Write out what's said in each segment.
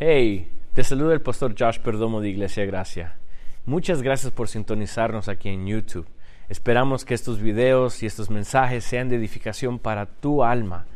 Hey, te saluda el pastor Josh Perdomo de Iglesia Gracia. Muchas gracias por sintonizarnos aquí en YouTube. Esperamos que estos videos y estos mensajes sean de edificación para tu alma.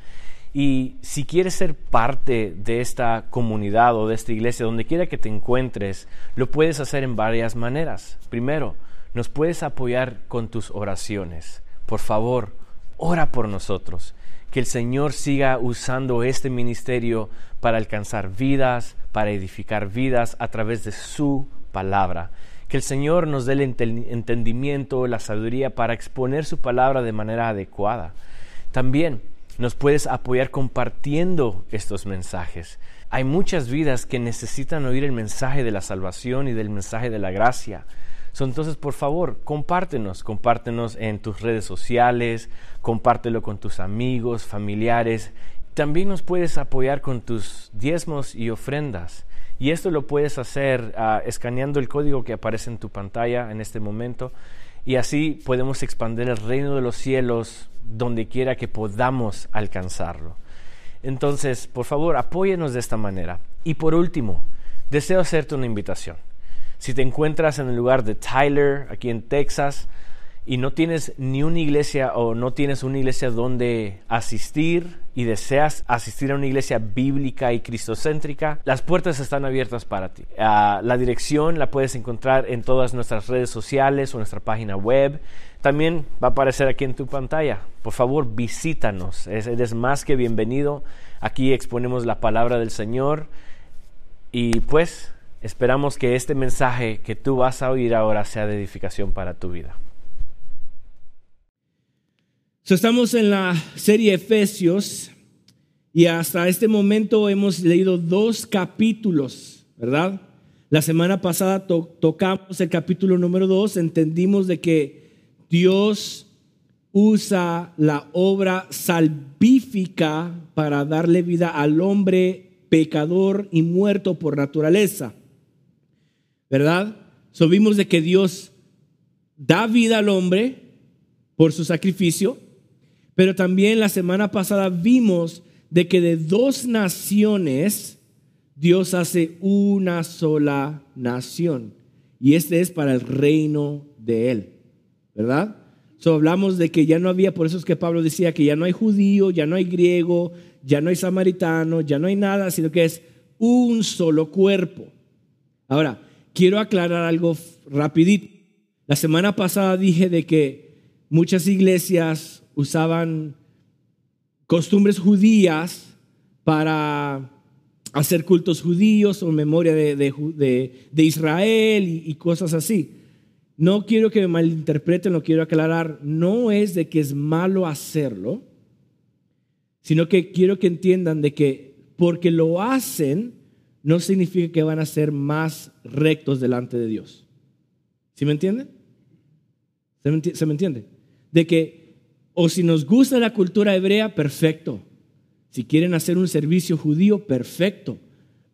Y si quieres ser parte de esta comunidad o de esta iglesia, donde quiera que te encuentres, lo puedes hacer en varias maneras. Primero, nos puedes apoyar con tus oraciones. Por favor, ora por nosotros. Que el Señor siga usando este ministerio para alcanzar vidas, para edificar vidas a través de su palabra. Que el Señor nos dé el entendimiento, la sabiduría para exponer su palabra de manera adecuada. También nos puedes apoyar compartiendo estos mensajes. Hay muchas vidas que necesitan oír el mensaje de la salvación y del mensaje de la gracia. Entonces, por favor, compártenos, compártenos en tus redes sociales, compártelo con tus amigos, familiares. También nos puedes apoyar con tus diezmos y ofrendas. Y esto lo puedes hacer uh, escaneando el código que aparece en tu pantalla en este momento. Y así podemos expandir el reino de los cielos donde quiera que podamos alcanzarlo. Entonces, por favor, apóyenos de esta manera. Y por último, deseo hacerte una invitación. Si te encuentras en el lugar de Tyler, aquí en Texas, y no tienes ni una iglesia o no tienes una iglesia donde asistir y deseas asistir a una iglesia bíblica y cristocéntrica, las puertas están abiertas para ti. Ah, la dirección la puedes encontrar en todas nuestras redes sociales o nuestra página web. También va a aparecer aquí en tu pantalla. Por favor, visítanos. Eres más que bienvenido. Aquí exponemos la palabra del Señor. Y pues esperamos que este mensaje que tú vas a oír ahora sea de edificación para tu vida estamos en la serie Efesios y hasta este momento hemos leído dos capítulos, ¿verdad? La semana pasada tocamos el capítulo número dos, entendimos de que Dios usa la obra salvífica para darle vida al hombre pecador y muerto por naturaleza, ¿verdad? So vimos de que Dios da vida al hombre por su sacrificio, pero también la semana pasada vimos de que de dos naciones Dios hace una sola nación. Y este es para el reino de Él. ¿Verdad? So, hablamos de que ya no había, por eso es que Pablo decía que ya no hay judío, ya no hay griego, ya no hay samaritano, ya no hay nada, sino que es un solo cuerpo. Ahora, quiero aclarar algo rapidito. La semana pasada dije de que muchas iglesias usaban costumbres judías para hacer cultos judíos o memoria de, Israel y, y, cosas así. No quiero que me malinterpreten, lo quiero aclarar, no es de que es malo hacerlo, sino que quiero que entiendan de que porque lo hacen no significa que van a ser más rectos delante de Dios. ¿Sí me entienden? ¿Se me entiende? De que o si nos gusta la cultura hebrea, perfecto. Si quieren hacer un servicio judío, perfecto.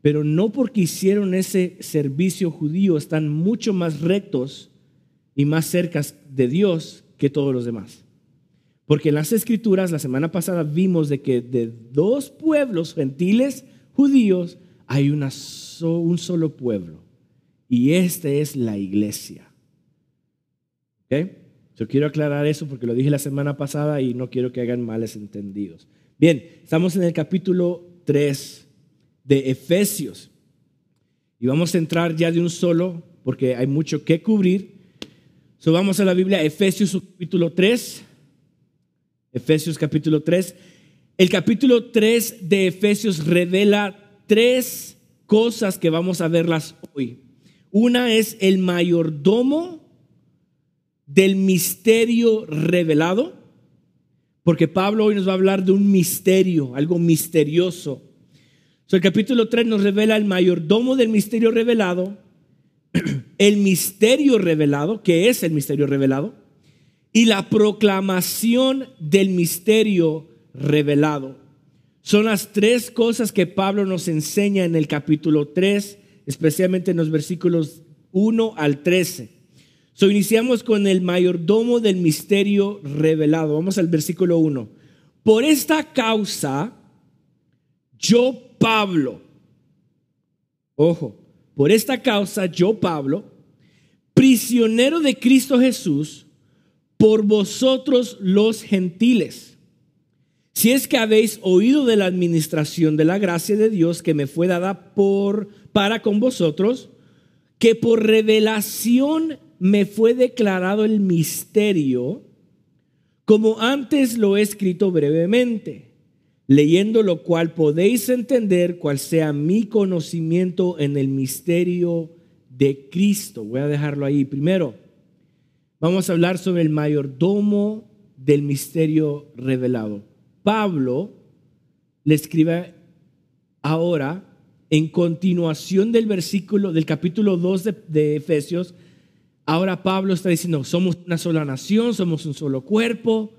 Pero no porque hicieron ese servicio judío están mucho más rectos y más cerca de Dios que todos los demás. Porque en las escrituras, la semana pasada vimos de que de dos pueblos gentiles judíos hay un solo pueblo. Y este es la iglesia. ¿Okay? Yo quiero aclarar eso porque lo dije la semana pasada y no quiero que hagan males entendidos. Bien, estamos en el capítulo 3 de Efesios y vamos a entrar ya de un solo porque hay mucho que cubrir. So, vamos a la Biblia, Efesios capítulo 3. Efesios capítulo 3. El capítulo 3 de Efesios revela tres cosas que vamos a verlas hoy. Una es el mayordomo del misterio revelado, porque Pablo hoy nos va a hablar de un misterio, algo misterioso. el capítulo 3 nos revela el mayordomo del misterio revelado, el misterio revelado, que es el misterio revelado, y la proclamación del misterio revelado. Son las tres cosas que Pablo nos enseña en el capítulo 3, especialmente en los versículos 1 al 13. So, iniciamos con el mayordomo del misterio revelado. Vamos al versículo 1. Por esta causa, yo, Pablo, Ojo, por esta causa yo, Pablo, prisionero de Cristo Jesús, por vosotros los gentiles. Si es que habéis oído de la administración de la gracia de Dios que me fue dada por para con vosotros, que por revelación me fue declarado el misterio, como antes lo he escrito brevemente, leyendo lo cual podéis entender cuál sea mi conocimiento en el misterio de Cristo. Voy a dejarlo ahí. Primero, vamos a hablar sobre el mayordomo del misterio revelado. Pablo le escribe ahora en continuación del versículo del capítulo 2 de, Efesios. Ahora Pablo está diciendo, somos una sola nación, somos un solo cuerpo,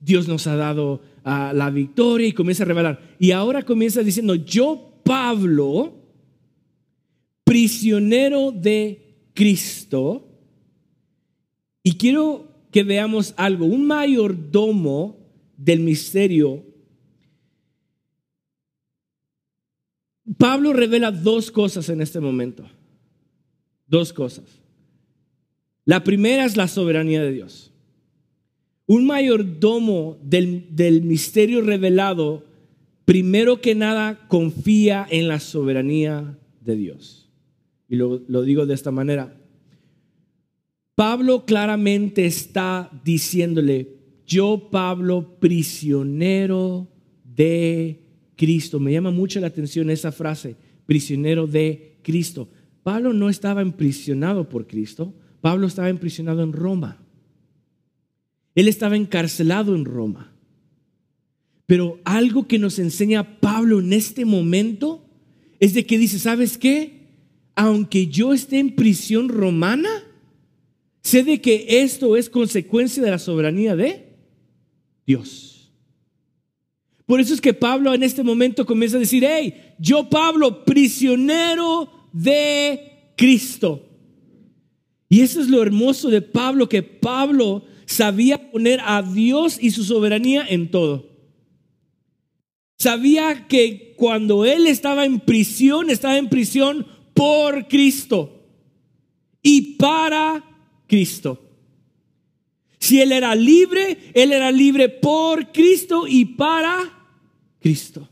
Dios nos ha dado ah, la victoria y comienza a revelar. Y ahora comienza diciendo, yo Pablo, prisionero de Cristo, y quiero que veamos algo, un mayordomo del misterio. Pablo revela dos cosas en este momento. Dos cosas. La primera es la soberanía de Dios. Un mayordomo del, del misterio revelado, primero que nada, confía en la soberanía de Dios. Y lo, lo digo de esta manera. Pablo claramente está diciéndole, yo Pablo, prisionero de Cristo. Me llama mucho la atención esa frase, prisionero de Cristo. Pablo no estaba imprisionado por Cristo, Pablo estaba imprisionado en Roma. Él estaba encarcelado en Roma. Pero algo que nos enseña Pablo en este momento es de que dice, ¿sabes qué? Aunque yo esté en prisión romana, sé de que esto es consecuencia de la soberanía de Dios. Por eso es que Pablo en este momento comienza a decir, hey, yo Pablo, prisionero de Cristo. Y eso es lo hermoso de Pablo, que Pablo sabía poner a Dios y su soberanía en todo. Sabía que cuando él estaba en prisión, estaba en prisión por Cristo y para Cristo. Si él era libre, él era libre por Cristo y para Cristo.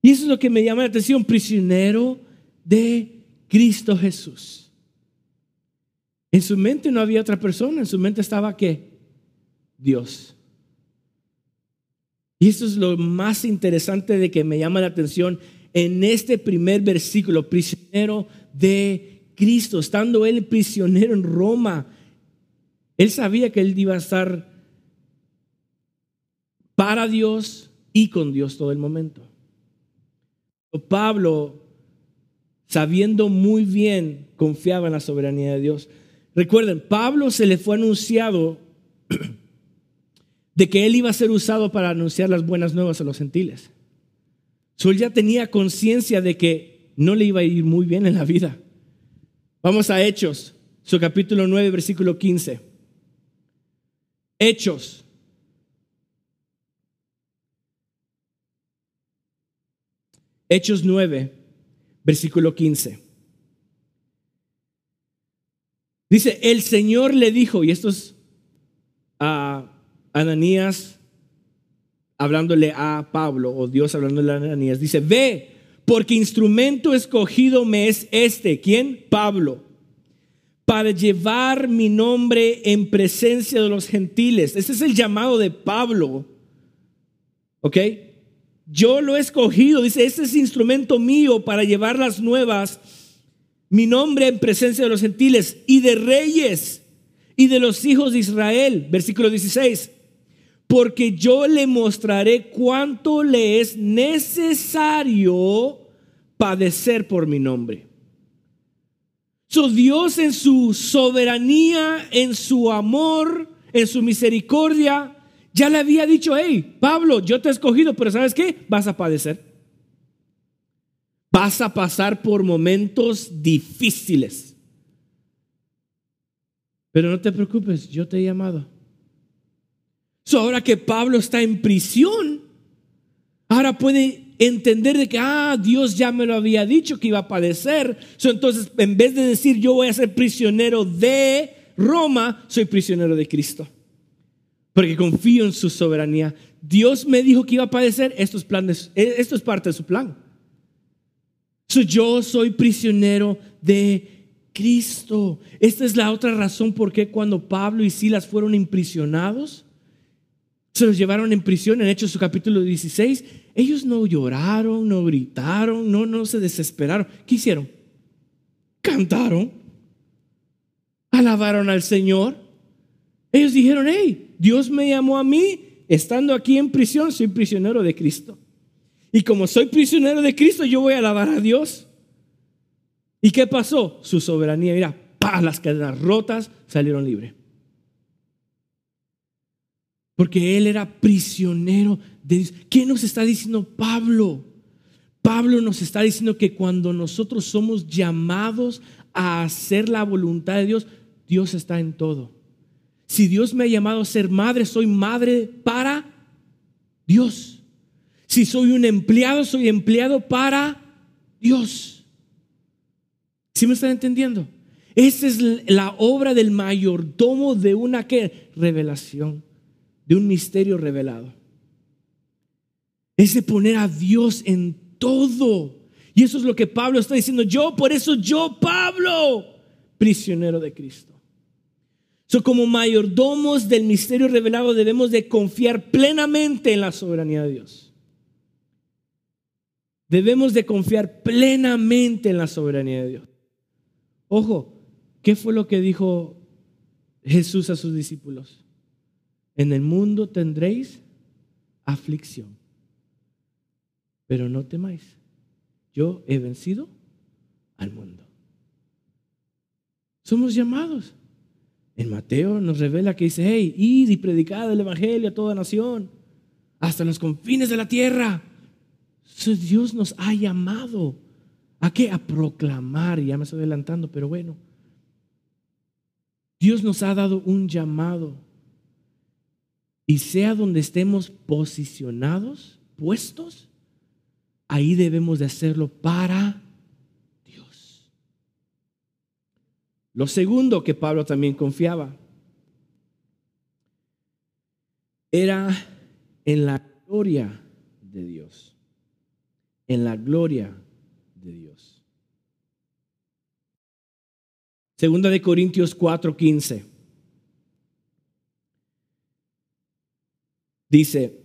Y eso es lo que me llama la atención, prisionero de Cristo Jesús. En su mente no había otra persona, en su mente estaba qué? Dios. Y eso es lo más interesante de que me llama la atención en este primer versículo, prisionero de Cristo, estando él prisionero en Roma, él sabía que él iba a estar para Dios y con Dios todo el momento. Pablo, sabiendo muy bien, confiaba en la soberanía de Dios. Recuerden, Pablo se le fue anunciado de que él iba a ser usado para anunciar las buenas nuevas a los gentiles. So, él ya tenía conciencia de que no le iba a ir muy bien en la vida. Vamos a Hechos, su capítulo 9, versículo 15. Hechos. Hechos 9, versículo 15. Dice, el Señor le dijo, y esto es a Ananías hablándole a Pablo, o Dios hablándole a Ananías, dice, ve, porque instrumento escogido me es este. ¿Quién? Pablo para llevar mi nombre en presencia de los gentiles. Ese es el llamado de Pablo. ¿Ok? Yo lo he escogido, dice, este es instrumento mío para llevar las nuevas, mi nombre en presencia de los gentiles y de reyes y de los hijos de Israel. Versículo 16. Porque yo le mostraré cuánto le es necesario padecer por mi nombre. Dios en su soberanía, en su amor, en su misericordia, ya le había dicho, hey, Pablo, yo te he escogido, pero ¿sabes qué? Vas a padecer. Vas a pasar por momentos difíciles. Pero no te preocupes, yo te he llamado. So, ahora que Pablo está en prisión, ahora puede entender de que, ah, Dios ya me lo había dicho que iba a padecer. entonces, en vez de decir yo voy a ser prisionero de Roma, soy prisionero de Cristo. Porque confío en su soberanía. Dios me dijo que iba a padecer, estos planes, eh, esto es parte de su plan. yo soy prisionero de Cristo. Esta es la otra razón por qué cuando Pablo y Silas fueron imprisionados, se los llevaron en prisión en Hechos su capítulo 16. Ellos no lloraron, no gritaron, no, no se desesperaron. ¿Qué hicieron? Cantaron, alabaron al Señor. Ellos dijeron, hey, Dios me llamó a mí, estando aquí en prisión, soy prisionero de Cristo. Y como soy prisionero de Cristo, yo voy a alabar a Dios. ¿Y qué pasó? Su soberanía, mira, ¡pah! las cadenas rotas salieron libres. Porque él era prisionero de Dios. ¿Qué nos está diciendo Pablo? Pablo nos está diciendo que cuando nosotros somos llamados a hacer la voluntad de Dios, Dios está en todo. Si Dios me ha llamado a ser madre, soy madre para Dios. Si soy un empleado, soy empleado para Dios. ¿Sí me están entendiendo? Esa es la obra del mayordomo de una ¿qué? revelación un misterio revelado. Es poner a Dios en todo. Y eso es lo que Pablo está diciendo. Yo, por eso yo, Pablo, prisionero de Cristo. So, como mayordomos del misterio revelado debemos de confiar plenamente en la soberanía de Dios. Debemos de confiar plenamente en la soberanía de Dios. Ojo, ¿qué fue lo que dijo Jesús a sus discípulos? En el mundo tendréis aflicción, pero no temáis. Yo he vencido al mundo. Somos llamados. En Mateo nos revela que dice, hey, id y predicad el Evangelio a toda nación, hasta los confines de la tierra. Dios nos ha llamado. ¿A qué? A proclamar. Ya me estoy adelantando, pero bueno. Dios nos ha dado un llamado y sea donde estemos posicionados, puestos, ahí debemos de hacerlo para Dios. Lo segundo que Pablo también confiaba era en la gloria de Dios. En la gloria de Dios. Segunda de Corintios 4:15. Dice,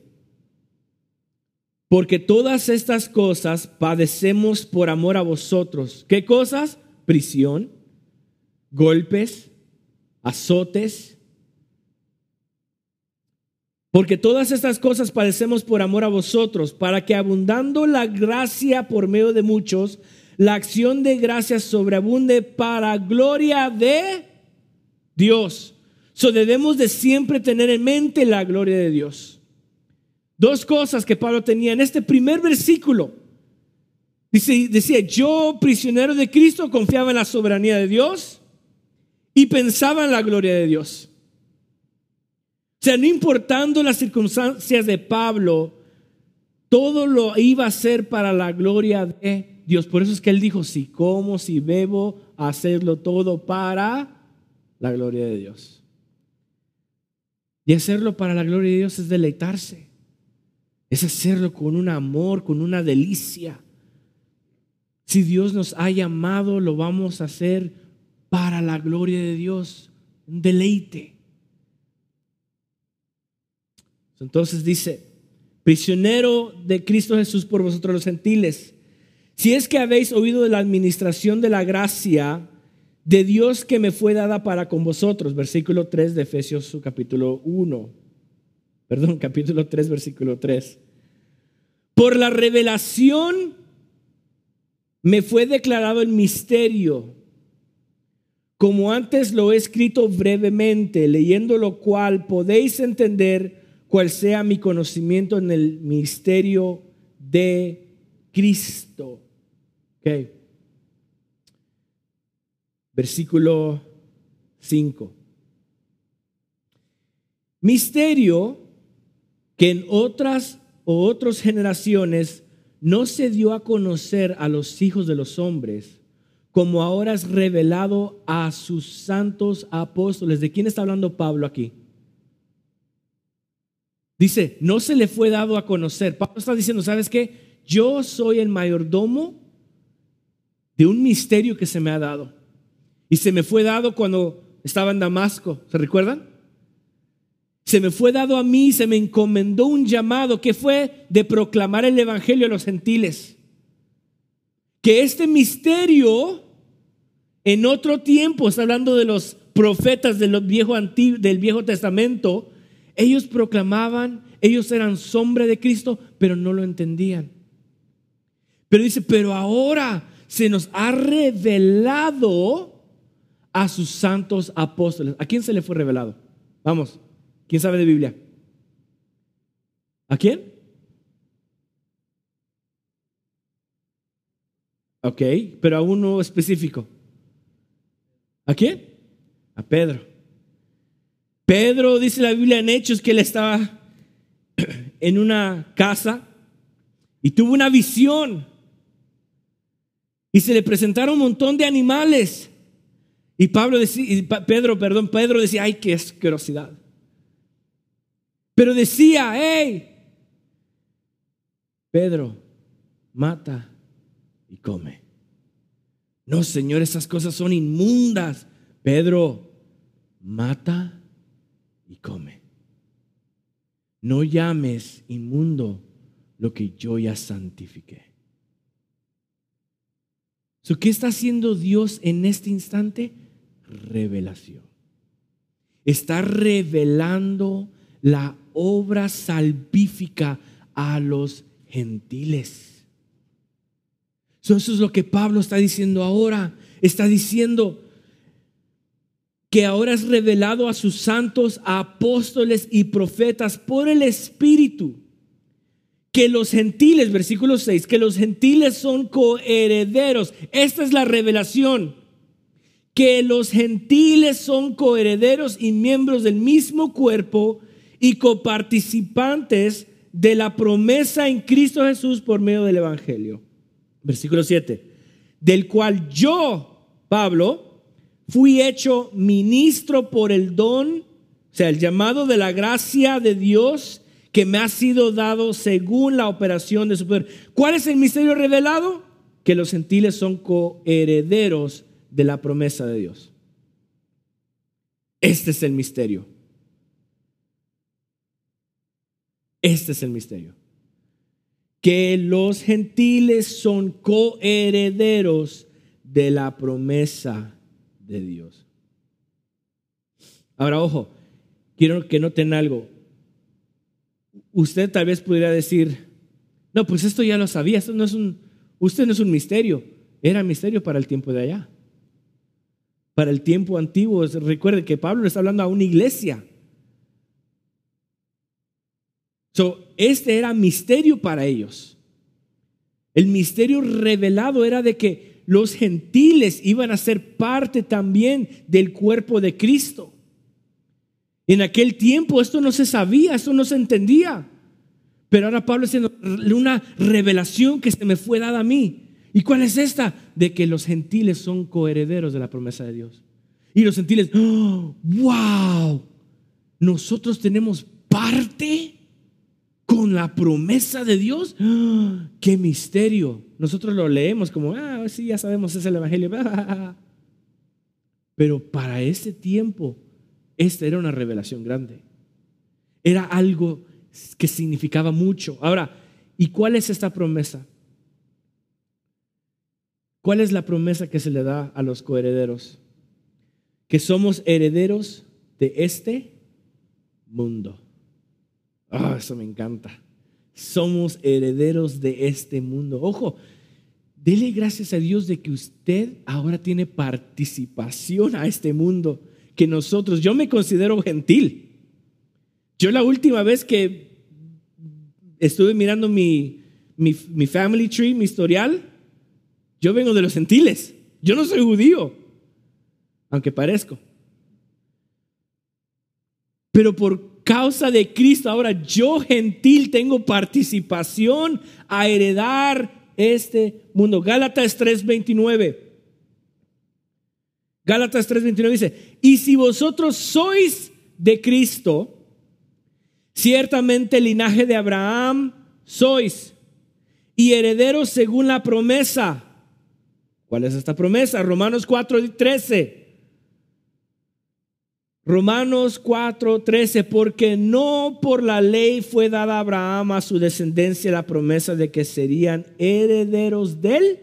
porque todas estas cosas padecemos por amor a vosotros. ¿Qué cosas? Prisión, golpes, azotes. Porque todas estas cosas padecemos por amor a vosotros, para que abundando la gracia por medio de muchos, la acción de gracia sobreabunde para gloria de Dios. So debemos de siempre tener en mente la gloria de Dios. Dos cosas que Pablo tenía en este primer versículo. Dice, decía, yo prisionero de Cristo confiaba en la soberanía de Dios y pensaba en la gloria de Dios. O sea, no importando las circunstancias de Pablo, todo lo iba a hacer para la gloria de Dios. Por eso es que él dijo, si como, si bebo, hacerlo todo para la gloria de Dios. Y hacerlo para la gloria de Dios es deleitarse es hacerlo con un amor, con una delicia. Si Dios nos ha llamado, lo vamos a hacer para la gloria de Dios, un deleite. Entonces dice, prisionero de Cristo Jesús por vosotros los gentiles, si es que habéis oído de la administración de la gracia de Dios que me fue dada para con vosotros, versículo 3 de Efesios capítulo 1 perdón, capítulo 3, versículo 3. Por la revelación me fue declarado el misterio, como antes lo he escrito brevemente, leyendo lo cual podéis entender cuál sea mi conocimiento en el misterio de Cristo. Okay. Versículo 5. Misterio que en otras o otras generaciones no se dio a conocer a los hijos de los hombres, como ahora es revelado a sus santos apóstoles. ¿De quién está hablando Pablo aquí? Dice, no se le fue dado a conocer. Pablo está diciendo, ¿sabes qué? Yo soy el mayordomo de un misterio que se me ha dado. Y se me fue dado cuando estaba en Damasco. ¿Se recuerdan? Se me fue dado a mí, se me encomendó un llamado que fue de proclamar el Evangelio a los gentiles. Que este misterio, en otro tiempo, está hablando de los profetas del viejo, del viejo Testamento, ellos proclamaban, ellos eran sombra de Cristo, pero no lo entendían. Pero dice, pero ahora se nos ha revelado a sus santos apóstoles. ¿A quién se le fue revelado? Vamos. ¿Quién sabe de Biblia? ¿A quién? Ok, pero a uno específico. ¿A quién? A Pedro. Pedro dice la Biblia en Hechos que él estaba en una casa y tuvo una visión. Y se le presentaron un montón de animales. Y Pablo decía, Pedro, perdón, Pedro decía, ay, qué asquerosidad. Pero decía, hey, Pedro, mata y come. No, Señor, esas cosas son inmundas. Pedro, mata y come. No llames inmundo lo que yo ya santifiqué. ¿Qué está haciendo Dios en este instante? Revelación. Está revelando la obra salvífica a los gentiles. eso es lo que Pablo está diciendo ahora. Está diciendo que ahora es revelado a sus santos apóstoles y profetas por el Espíritu. Que los gentiles, versículo 6, que los gentiles son coherederos. Esta es la revelación. Que los gentiles son coherederos y miembros del mismo cuerpo y coparticipantes de la promesa en Cristo Jesús por medio del Evangelio. Versículo 7. Del cual yo, Pablo, fui hecho ministro por el don, o sea, el llamado de la gracia de Dios que me ha sido dado según la operación de su poder. ¿Cuál es el misterio revelado? Que los gentiles son coherederos de la promesa de Dios. Este es el misterio. Este es el misterio. Que los gentiles son coherederos de la promesa de Dios. Ahora, ojo, quiero que noten algo. Usted tal vez pudiera decir, no, pues esto ya lo sabía, esto no es un, usted no es un misterio, era misterio para el tiempo de allá. Para el tiempo antiguo, recuerde que Pablo está hablando a una iglesia este era misterio para ellos. El misterio revelado era de que los gentiles iban a ser parte también del cuerpo de Cristo. En aquel tiempo esto no se sabía, esto no se entendía. Pero ahora Pablo haciendo una revelación que se me fue dada a mí. ¿Y cuál es esta? De que los gentiles son coherederos de la promesa de Dios. Y los gentiles, ¡oh, wow, nosotros tenemos parte con la promesa de Dios. ¡Qué misterio! Nosotros lo leemos como, ah, sí, ya sabemos, es el Evangelio. Pero para ese tiempo, esta era una revelación grande. Era algo que significaba mucho. Ahora, ¿y cuál es esta promesa? ¿Cuál es la promesa que se le da a los coherederos? Que somos herederos de este mundo. Ah, eso me encanta. Somos herederos de este mundo. Ojo, dele gracias a Dios de que usted ahora tiene participación a este mundo que nosotros. Yo me considero gentil. Yo la última vez que estuve mirando mi, mi, mi family tree, mi historial, yo vengo de los gentiles. Yo no soy judío, aunque parezco. Pero por causa de Cristo, ahora yo gentil tengo participación a heredar este mundo. Gálatas 3:29. Gálatas 3:29 dice, y si vosotros sois de Cristo, ciertamente el linaje de Abraham sois y herederos según la promesa. ¿Cuál es esta promesa? Romanos 4:13. Romanos 4:13, porque no por la ley fue dada a Abraham a su descendencia la promesa de que serían herederos del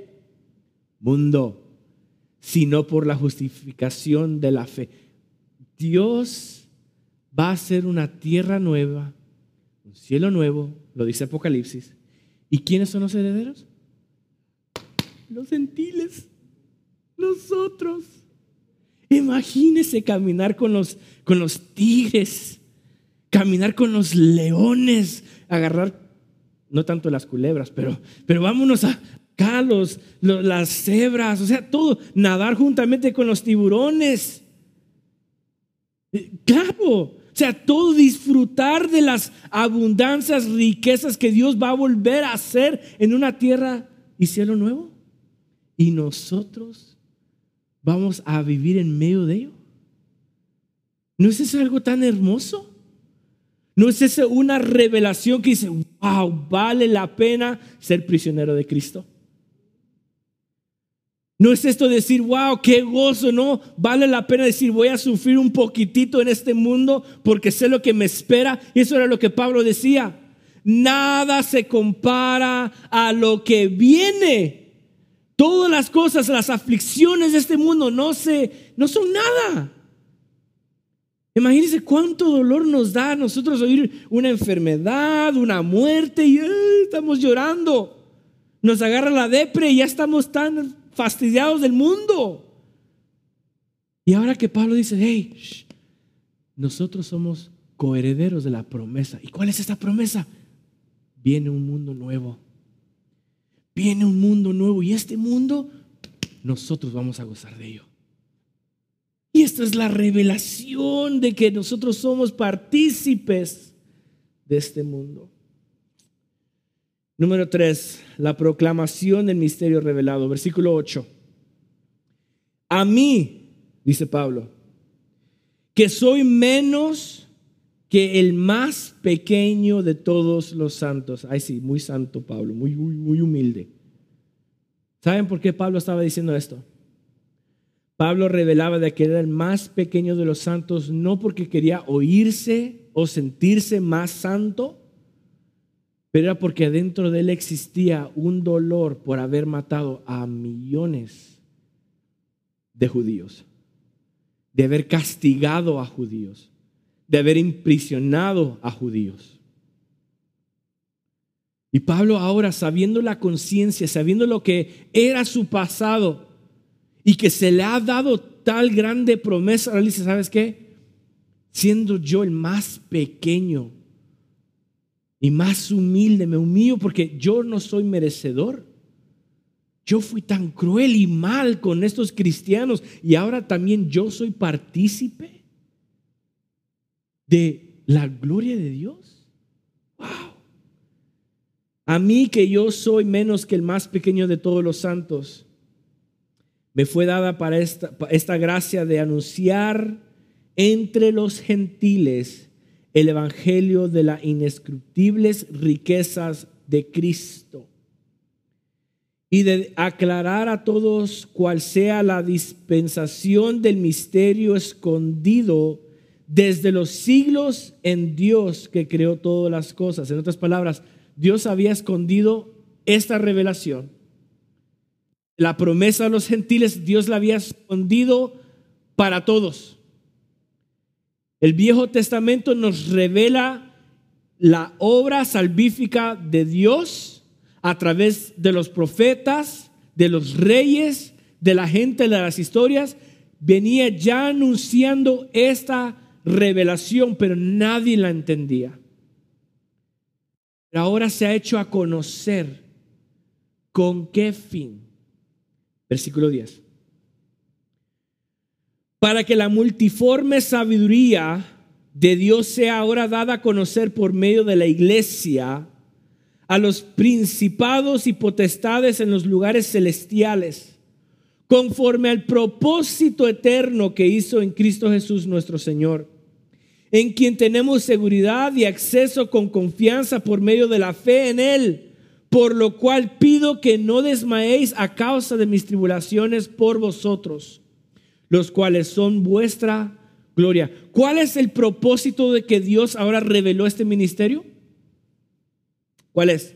mundo, sino por la justificación de la fe. Dios va a hacer una tierra nueva, un cielo nuevo, lo dice Apocalipsis. ¿Y quiénes son los herederos? Los gentiles, nosotros. Imagínese caminar con los, con los tigres, caminar con los leones, agarrar, no tanto las culebras, pero, pero vámonos a acá, los, las cebras, o sea, todo, nadar juntamente con los tiburones. Eh, claro, o sea, todo disfrutar de las abundancias, riquezas que Dios va a volver a hacer en una tierra y cielo nuevo. Y nosotros vamos a vivir en medio de ello. ¿No es eso algo tan hermoso? ¿No es eso una revelación que dice, wow, vale la pena ser prisionero de Cristo? No es esto decir, wow, qué gozo, no, vale la pena decir, voy a sufrir un poquitito en este mundo porque sé lo que me espera. Y eso era lo que Pablo decía. Nada se compara a lo que viene. Todas las cosas, las aflicciones de este mundo no, no son nada. Imagínense cuánto dolor nos da a nosotros oír una enfermedad, una muerte y estamos llorando. Nos agarra la depre y ya estamos tan fastidiados del mundo. Y ahora que Pablo dice, hey, nosotros somos coherederos de la promesa. ¿Y cuál es esta promesa? Viene un mundo nuevo viene un mundo nuevo y este mundo nosotros vamos a gozar de ello. Y esta es la revelación de que nosotros somos partícipes de este mundo. Número tres, la proclamación del misterio revelado, versículo 8. A mí, dice Pablo, que soy menos que el más pequeño de todos los santos. Ay, sí, muy santo Pablo, muy, muy, muy humilde. ¿Saben por qué Pablo estaba diciendo esto? Pablo revelaba de que era el más pequeño de los santos no porque quería oírse o sentirse más santo, pero era porque dentro de él existía un dolor por haber matado a millones de judíos, de haber castigado a judíos de haber imprisionado a judíos. Y Pablo ahora, sabiendo la conciencia, sabiendo lo que era su pasado y que se le ha dado tal grande promesa, ahora dice, ¿sabes qué? Siendo yo el más pequeño y más humilde, me humillo porque yo no soy merecedor. Yo fui tan cruel y mal con estos cristianos y ahora también yo soy partícipe de la gloria de Dios. Wow. A mí que yo soy menos que el más pequeño de todos los santos, me fue dada para esta, gracia de anunciar entre los gentiles el evangelio de las inescrutibles riquezas de Cristo y de aclarar a todos cuál sea la dispensación del misterio escondido desde los siglos en Dios que creó todas las cosas. En otras palabras, Dios había escondido esta revelación. La promesa a los gentiles, Dios la había escondido para todos. El Viejo Testamento nos revela la obra salvífica de Dios a través de los profetas, de los reyes, de la gente de las historias. Venía ya anunciando esta revelación, pero nadie la entendía. Ahora se ha hecho a conocer con qué fin. Versículo 10. Para que la multiforme sabiduría de Dios sea ahora dada a conocer por medio de la iglesia a los principados y potestades en los lugares celestiales, conforme al propósito eterno que hizo en Cristo Jesús nuestro Señor, en quien tenemos seguridad y acceso con confianza por medio de la fe en Él, por lo cual pido que no desmayéis a causa de mis tribulaciones por vosotros, los cuales son vuestra gloria. ¿Cuál es el propósito de que Dios ahora reveló este ministerio? ¿Cuál es?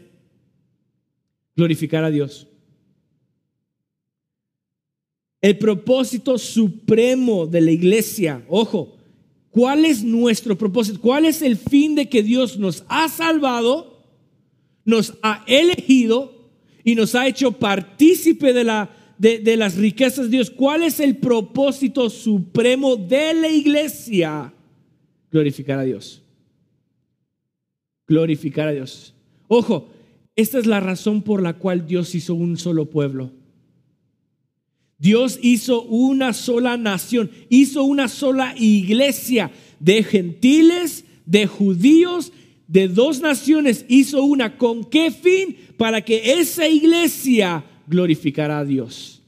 Glorificar a Dios. El propósito supremo de la iglesia, ojo, ¿cuál es nuestro propósito? ¿Cuál es el fin de que Dios nos ha salvado, nos ha elegido y nos ha hecho partícipe de la de, las riquezas de Dios. ¿Cuál es el propósito supremo de la iglesia? Glorificar a Dios. Glorificar a Dios. Ojo, esta es la razón por la cual Dios hizo un solo pueblo. Dios hizo una sola nación, hizo una sola iglesia de gentiles, de judíos, de dos naciones, hizo una. ¿Con qué fin? Para que esa iglesia glorificará a Dios.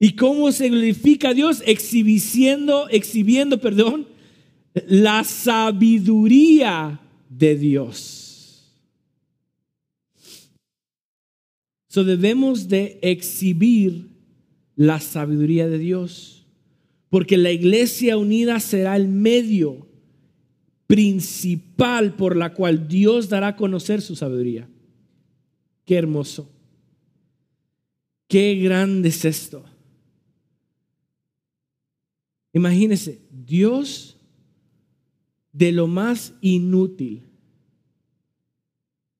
¿Y cómo se glorifica a Dios? Exhibiendo, exhibiendo, perdón, la sabiduría de Dios. So debemos de exhibir la sabiduría de Dios, porque la iglesia unida será el medio principal por la cual Dios dará a conocer su sabiduría. Qué hermoso. Qué grande es esto. Imagínense, Dios de lo más inútil,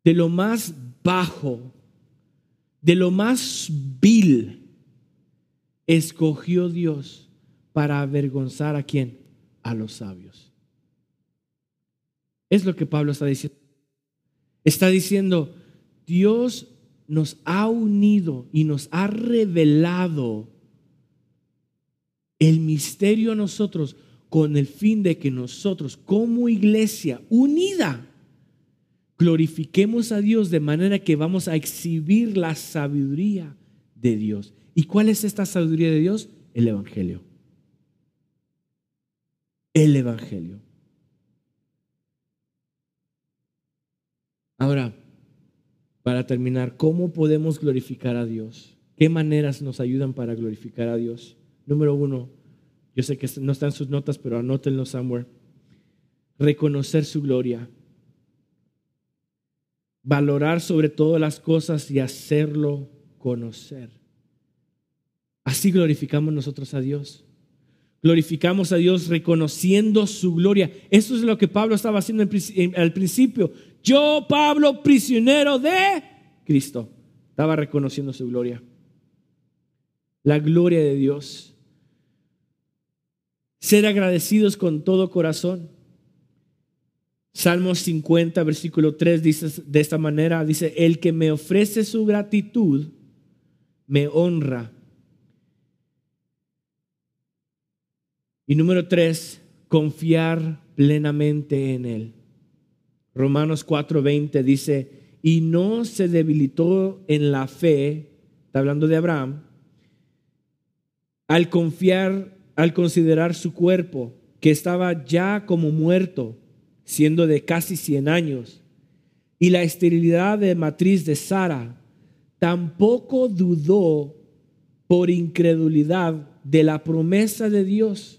de lo más bajo, de lo más vil, escogió Dios para avergonzar a quién? A los sabios. Es lo que Pablo está diciendo. Está diciendo, Dios nos ha unido y nos ha revelado el misterio a nosotros con el fin de que nosotros como iglesia unida glorifiquemos a Dios de manera que vamos a exhibir la sabiduría de Dios. ¿Y cuál es esta sabiduría de Dios? El Evangelio. El Evangelio. Ahora, para terminar, ¿cómo podemos glorificar a Dios? ¿Qué maneras nos ayudan para glorificar a Dios? Número uno, yo sé que no están sus notas, pero anótenlo somewhere. Reconocer su gloria. Valorar sobre todas las cosas y hacerlo conocer. Así glorificamos nosotros a Dios. Glorificamos a Dios reconociendo su gloria. Eso es lo que Pablo estaba haciendo al principio. Yo, Pablo, prisionero de Cristo, estaba reconociendo su gloria. La gloria de Dios. Ser agradecidos con todo corazón. Salmos 50, versículo 3 dice de esta manera, dice, el que me ofrece su gratitud, me honra. Y número 3, confiar plenamente en Él. Romanos 4:20 dice, y no se debilitó en la fe, está hablando de Abraham, al confiar, al considerar su cuerpo, que estaba ya como muerto, siendo de casi 100 años, y la esterilidad de matriz de Sara, tampoco dudó por incredulidad de la promesa de Dios,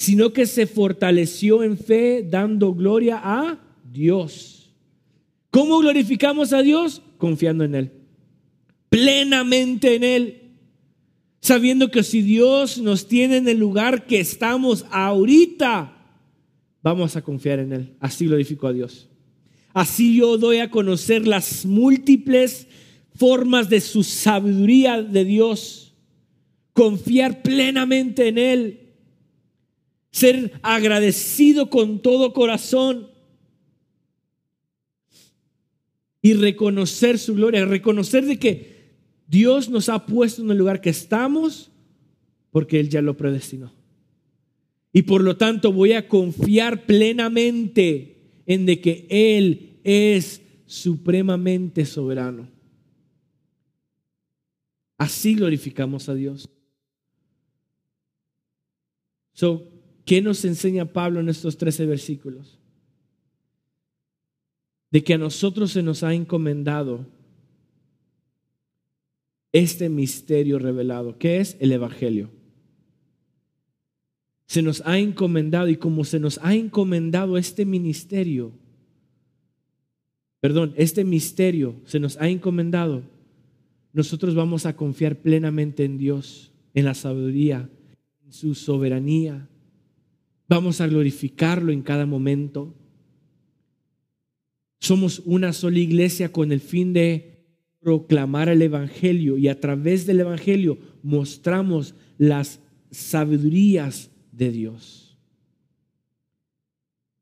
sino que se fortaleció en fe, dando gloria a Dios. ¿Cómo glorificamos a Dios? Confiando en Él. Plenamente en Él. Sabiendo que si Dios nos tiene en el lugar que estamos ahorita, vamos a confiar en Él. Así glorifico a Dios. Así yo doy a conocer las múltiples formas de su sabiduría de Dios. Confiar plenamente en Él. Ser agradecido con todo corazón y reconocer su gloria, reconocer de que Dios nos ha puesto en el lugar que estamos porque Él ya lo predestinó. Y por lo tanto voy a confiar plenamente en de que Él es supremamente soberano. Así glorificamos a Dios. So, ¿Qué nos enseña Pablo en estos 13 versículos? De que a nosotros se nos ha encomendado este misterio revelado, que es el Evangelio. Se nos ha encomendado y como se nos ha encomendado este ministerio, perdón, este misterio se nos ha encomendado, nosotros vamos a confiar plenamente en Dios, en la sabiduría, en su soberanía. Vamos a glorificarlo en cada momento. Somos una sola iglesia con el fin de proclamar el Evangelio y a través del Evangelio mostramos las sabidurías de Dios.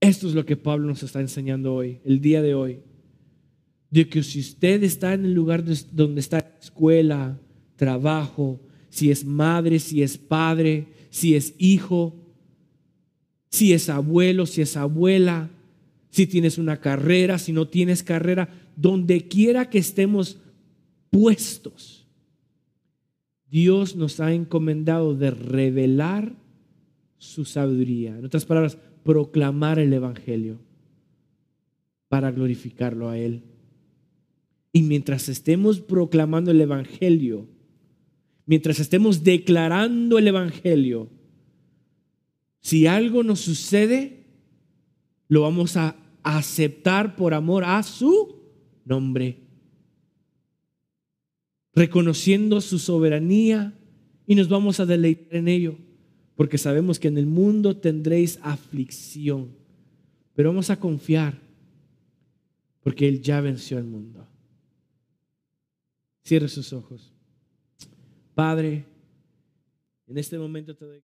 Esto es lo que Pablo nos está enseñando hoy, el día de hoy. De que si usted está en el lugar donde está escuela, trabajo, si es madre, si es padre, si es hijo, si es abuelo, si es abuela, si tienes una carrera, si no tienes carrera, donde quiera que estemos puestos. Dios nos ha encomendado de revelar su sabiduría. En otras palabras, proclamar el Evangelio para glorificarlo a Él. Y mientras estemos proclamando el Evangelio, mientras estemos declarando el Evangelio, si algo nos sucede, lo vamos a aceptar por amor a su nombre reconociendo su soberanía y nos vamos a deleitar en ello, porque sabemos que en el mundo tendréis aflicción, pero vamos a confiar, porque Él ya venció al mundo. Cierre sus ojos. Padre, en este momento te doy...